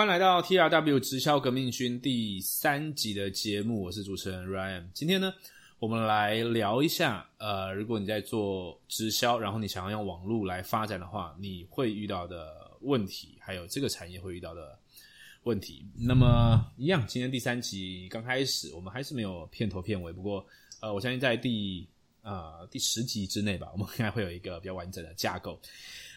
欢迎来到 T R W 直销革命军第三集的节目，我是主持人 Ryan。今天呢，我们来聊一下，呃，如果你在做直销，然后你想要用网络来发展的话，你会遇到的问题，还有这个产业会遇到的问题。那么，一样，今天第三集刚开始，我们还是没有片头片尾，不过，呃，我相信在第呃第十集之内吧，我们应该会有一个比较完整的架构。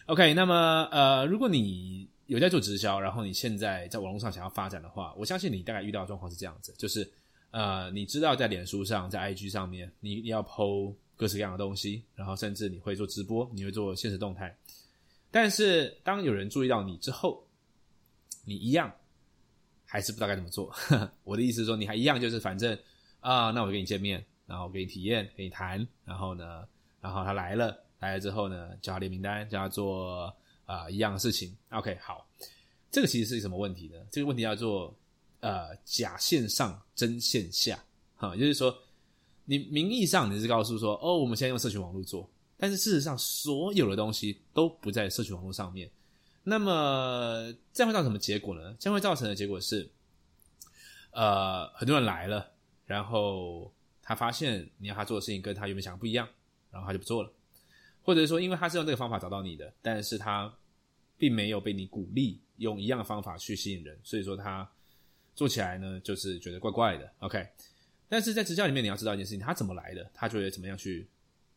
OK，那么，呃，如果你有在做直销，然后你现在在网络上想要发展的话，我相信你大概遇到的状况是这样子，就是呃，你知道在脸书上、在 IG 上面，你要 PO 各式各样的东西，然后甚至你会做直播，你会做现实动态，但是当有人注意到你之后，你一样还是不知道该怎么做。我的意思是说，你还一样就是反正啊，那我跟你见面，然后我给你体验，给你谈，然后呢，然后他来了，来了之后呢，叫他列名单，叫他做。啊，一样的事情。OK，好，这个其实是什么问题呢？这个问题叫做呃假线上真线下，哈，就是说你名义上你是告诉说哦，我们现在用社群网络做，但是事实上所有的东西都不在社群网络上面。那么这样会造成什么结果呢？这样会造成的结果是，呃，很多人来了，然后他发现你要他做的事情跟他原本想的不一样，然后他就不做了。或者说，因为他是用这个方法找到你的，但是他并没有被你鼓励用一样的方法去吸引人，所以说他做起来呢，就是觉得怪怪的。OK，但是在直销里面，你要知道一件事情，他怎么来的，他觉得怎么样去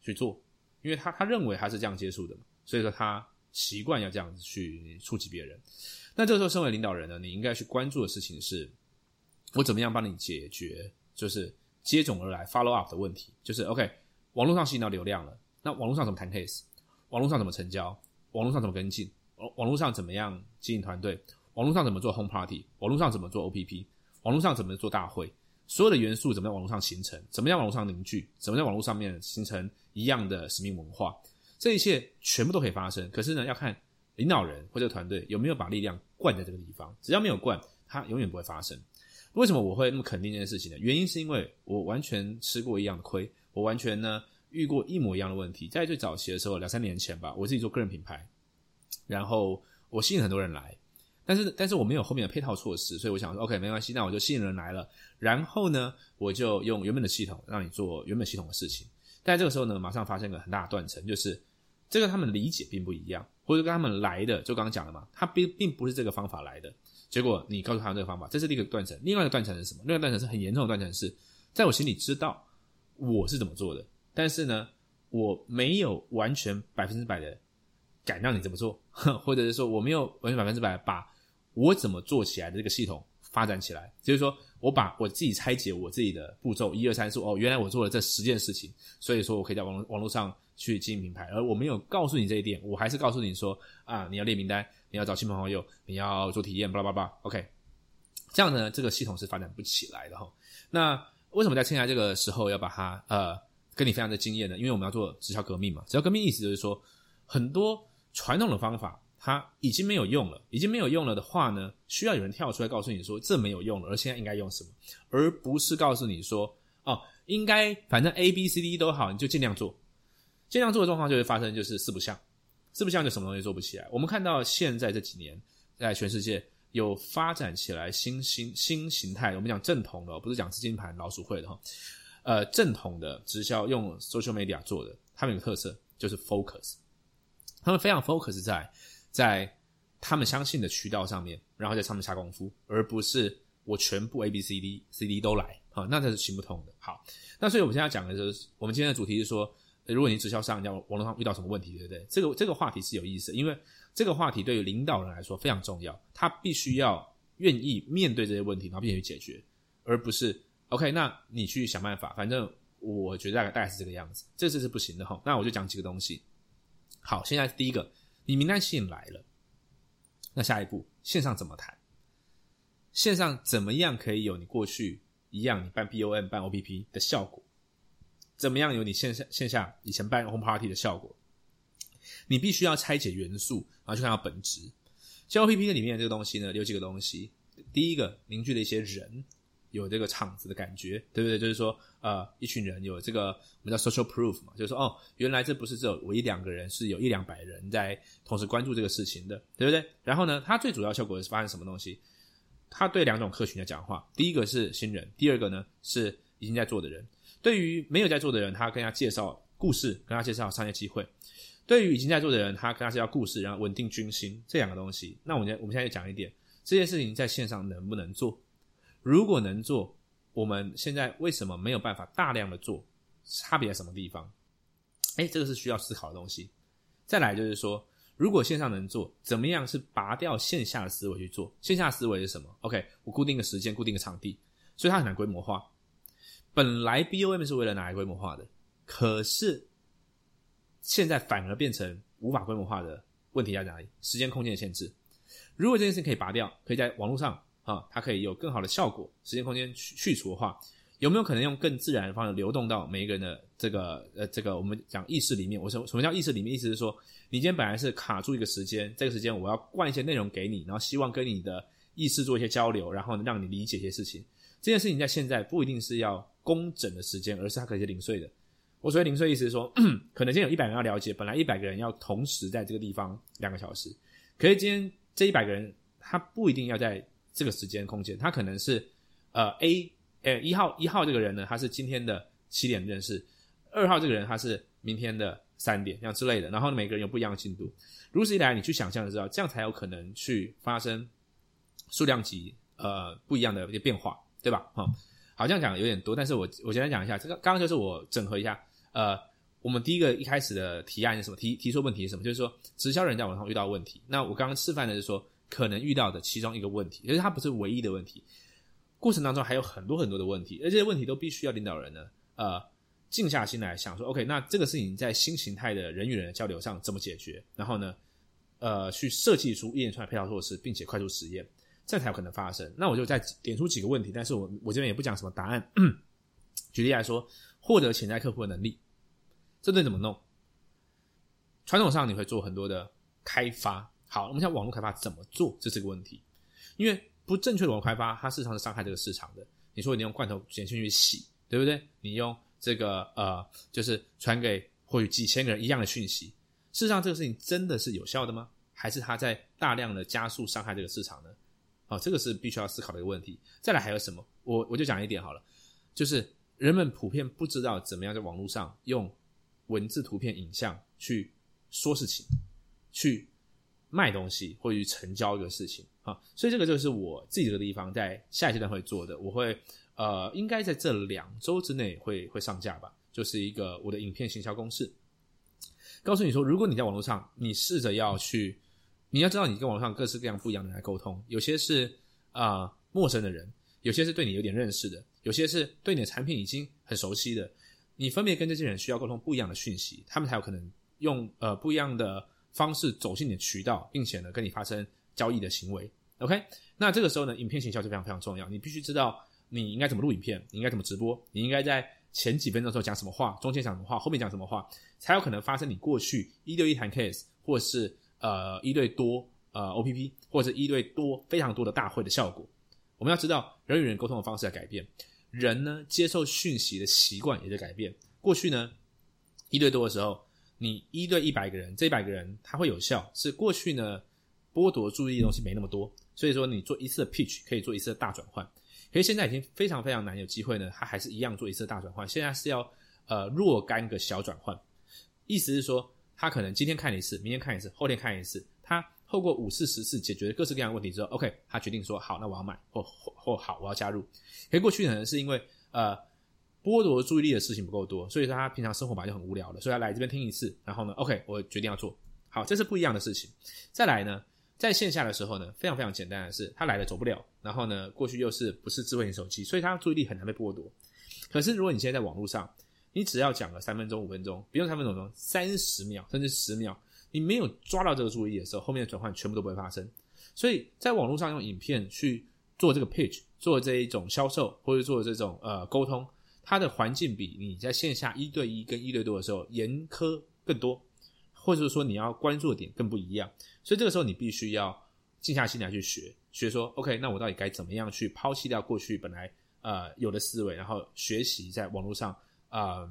去做，因为他他认为他是这样接触的嘛，所以说他习惯要这样子去触及别人。那这个时候，身为领导人呢，你应该去关注的事情是，我怎么样帮你解决，就是接踵而来 follow up 的问题，就是 OK，网络上吸引到流量了。那网络上怎么谈 case？网络上怎么成交？网络上怎么跟进？网网络上怎么样经营团队？网络上怎么做 home party？网络上怎么做 OPP？网络上怎么做大会？所有的元素怎么在网络上形成？怎么样网络上凝聚？怎么在网络上面形成一样的使命文化？这一切全部都可以发生。可是呢，要看领导人或者团队有没有把力量灌在这个地方。只要没有灌，它永远不会发生。为什么我会那么肯定这件事情呢？原因是因为我完全吃过一样的亏，我完全呢。遇过一模一样的问题，在最早期的时候，两三年前吧，我自己做个人品牌，然后我吸引很多人来，但是但是我没有后面的配套措施，所以我想说，OK，没关系，那我就吸引人来了，然后呢，我就用原本的系统让你做原本系统的事情，但这个时候呢，马上发生一个很大的断层，就是这个他们理解并不一样，或者跟他们来的，就刚刚讲了嘛，他并并不是这个方法来的，结果你告诉他这个方法，这是第一个断层，另外一个断层是什么？另外一个断层是很严重的断层，是在我心里知道我是怎么做的。但是呢，我没有完全百分之百的敢让你这么做，或者是说我没有完全百分之百把我怎么做起来的这个系统发展起来。就是说我把我自己拆解我自己的步骤，一二三四，哦，原来我做了这十件事情，所以说我可以在网络网络上去经营品牌。而我没有告诉你这一点，我还是告诉你说啊，你要列名单，你要找亲朋好友，你要做体验，巴拉巴拉。OK，这样呢，这个系统是发展不起来的哈。那为什么在现在这个时候要把它呃？跟你非常的惊艳呢，因为我们要做直销革命嘛。直销革命意思就是说，很多传统的方法它已经没有用了，已经没有用了的话呢，需要有人跳出来告诉你说这没有用了，而现在应该用什么，而不是告诉你说哦，应该反正 A B C D 都好，你就尽量做，尽量做的状况就会发生就是四不像，四不像就什么东西做不起来。我们看到现在这几年在全世界有发展起来新新新形态，我们讲正统的，不是讲资金盘老鼠会的哈。呃，正统的直销用 social media 做的，他们有个特色就是 focus，他们非常 focus 在在他们相信的渠道上面，然后在上面下功夫，而不是我全部 A B C D C D 都来啊，那这是行不通的。好，那所以我们现在讲的就是，我们今天的主题是说，如果你直销商要网络上遇到什么问题，对不对？这个这个话题是有意思，因为这个话题对于领导人来说非常重要，他必须要愿意面对这些问题，然后并且去解决，而不是。OK，那你去想办法，反正我觉得大概大概是这个样子，这次是不行的哈。那我就讲几个东西。好，现在第一个，你名单吸引来了，那下一步线上怎么谈？线上怎么样可以有你过去一样你办 BOM 办 OPP 的效果？怎么样有你线下线下以前办 Home Party 的效果？你必须要拆解元素，然后去看到本质。像 OPP 里面这个东西呢，有几个东西。第一个，凝聚了一些人。有这个场子的感觉，对不对？就是说，呃，一群人有这个我们叫 social proof 嘛，就是说，哦，原来这不是只有我一两个人，是有一两百人在同时关注这个事情的，对不对？然后呢，它最主要效果是发生什么东西？他对两种客群在讲话，第一个是新人，第二个呢是已经在做的人。对于没有在做的人，他跟他介绍故事，跟他介绍商业机会；对于已经在做的人，他跟他介绍故事，然后稳定军心这两个东西。那我们我们现在就讲一点，这件事情在线上能不能做？如果能做，我们现在为什么没有办法大量的做？差别在什么地方？哎，这个是需要思考的东西。再来就是说。如果线上能做，怎么样是拔掉线下的思维去做？线下思维是什么？OK，我固定个时间，固定个场地，所以它很难规模化。本来 BOM 是为了拿来规模化的，可是现在反而变成无法规模化的问题在哪里？时间空间的限制。如果这件事可以拔掉，可以在网络上啊，它可以有更好的效果。时间空间去去除的话。有没有可能用更自然的方式流动到每一个人的这个呃这个我们讲意识里面？我说什么叫意识里面？意思是说，你今天本来是卡住一个时间，这个时间我要灌一些内容给你，然后希望跟你的意识做一些交流，然后让你理解一些事情。这件事情在现在不一定是要工整的时间，而是它可以是零碎的。我所谓零碎意思是说，可能今天有一百人要了解，本来一百个人要同时在这个地方两个小时，可是今天这一百个人他不一定要在这个时间空间，他可能是呃 A。诶，一号一号这个人呢，他是今天的七点认识；二号这个人他是明天的三点，这样之类的。然后每个人有不一样的进度。如此一来，你去想象就知道，这样才有可能去发生数量级呃不一样的一些变化，对吧？哈，好像讲有点多，但是我我简单讲一下，这个刚刚就是我整合一下。呃，我们第一个一开始的提案是什么？提提出问题是什么？就是说直销人在网上遇到问题。那我刚刚示范的是说可能遇到的其中一个问题，其实它不是唯一的问题。过程当中还有很多很多的问题，而这些问题都必须要领导人呢，呃，静下心来想说，OK，那这个事情在新形态的人与人的交流上怎么解决？然后呢，呃，去设计出一连串配套措施，并且快速实验，这才有可能发生。那我就再点出几个问题，但是我我这边也不讲什么答案。举例来说，获得潜在客户的能力，这对怎么弄？传统上你会做很多的开发，好，我们讲网络开发怎么做，这是个问题，因为。不正确的网络开发，它事实上是伤害这个市场的。你说你用罐头简讯去洗，对不对？你用这个呃，就是传给或许几千个人一样的讯息，事实上这个事情真的是有效的吗？还是它在大量的加速伤害这个市场呢？哦，这个是必须要思考的一个问题。再来还有什么？我我就讲一点好了，就是人们普遍不知道怎么样在网络上用文字、图片、影像去说事情，去卖东西或者去成交一个事情。啊，所以这个就是我自己这个地方在下一阶段会做的，我会呃，应该在这两周之内会会上架吧，就是一个我的影片行销公式，告诉你说，如果你在网络上，你试着要去，你要知道你跟网络上各式各样不一样的人来沟通，有些是啊陌生的人，有些是对你有点认识的，有些是对你的产品已经很熟悉的，你分别跟这些人需要沟通不一样的讯息，他们才有可能用呃不一样的方式走进你的渠道，并且呢跟你发生交易的行为。OK，那这个时候呢，影片行销就非常非常重要。你必须知道你应该怎么录影片，你应该怎么直播，你应该在前几分钟时候讲什么话，中间讲什么话，后面讲什么话，才有可能发生你过去一对一谈 case，或是呃一对多呃 OPP，或者一对多非常多的大会的效果。我们要知道人与人沟通的方式在改变，人呢接受讯息的习惯也在改变。过去呢一对多的时候，你一对一百个人，这一百个人他会有效，是过去呢剥夺注意力的东西没那么多。所以说，你做一次的 pitch 可以做一次的大转换，可是现在已经非常非常难有机会呢，它还是一样做一次大转换。现在是要呃若干个小转换，意思是说，他可能今天看一次，明天看一次，后天看一次，他透过五次十次解决各式各样的问题之后，OK，他决定说好，那我要买，或或或好，我要加入。可过去可能是因为呃剥夺注意力的事情不够多，所以说他平常生活本来就很无聊了，所以他来这边听一次，然后呢，OK，我决定要做好，这是不一样的事情。再来呢？在线下的时候呢，非常非常简单的是，他来了走不了，然后呢，过去又是不是智慧型手机，所以他注意力很难被剥夺。可是如果你现在在网络上，你只要讲个三分钟、五分钟，不用三分钟，三十秒甚至十秒，你没有抓到这个注意力的时候，后面的转换全部都不会发生。所以在网络上用影片去做这个 pitch，做这一种销售或者做这种呃沟通，它的环境比你在线下一对一跟一对多的时候严苛更多。或者说你要关注的点更不一样，所以这个时候你必须要静下心来去学学说，OK，那我到底该怎么样去抛弃掉过去本来呃有的思维，然后学习在网络上啊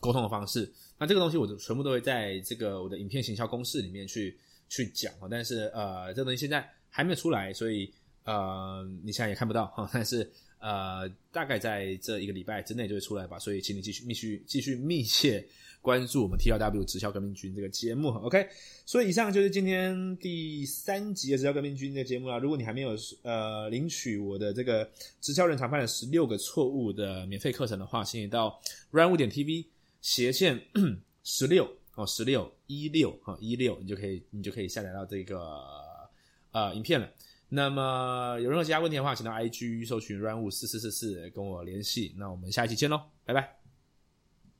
沟通的方式。那这个东西我就全部都会在这个我的影片行销公式里面去去讲啊。但是呃，这个东西现在还没有出来，所以呃你现在也看不到哈。但是呃，大概在这一个礼拜之内就会出来吧。所以请你继续密续继续密切。关注我们 T L W 直销革命军这个节目，OK。所以以上就是今天第三集的直销革命军这个节目了。如果你还没有呃领取我的这个直销人常犯的十六个错误的免费课程的话，请你到 run 五点 TV 斜线 十六哦十六一六哈一六，你就可以你就可以下载到这个呃影片了。那么有任何其他问题的话，请到 IG 搜寻 run 五四四四四跟我联系。那我们下一期见喽，拜拜。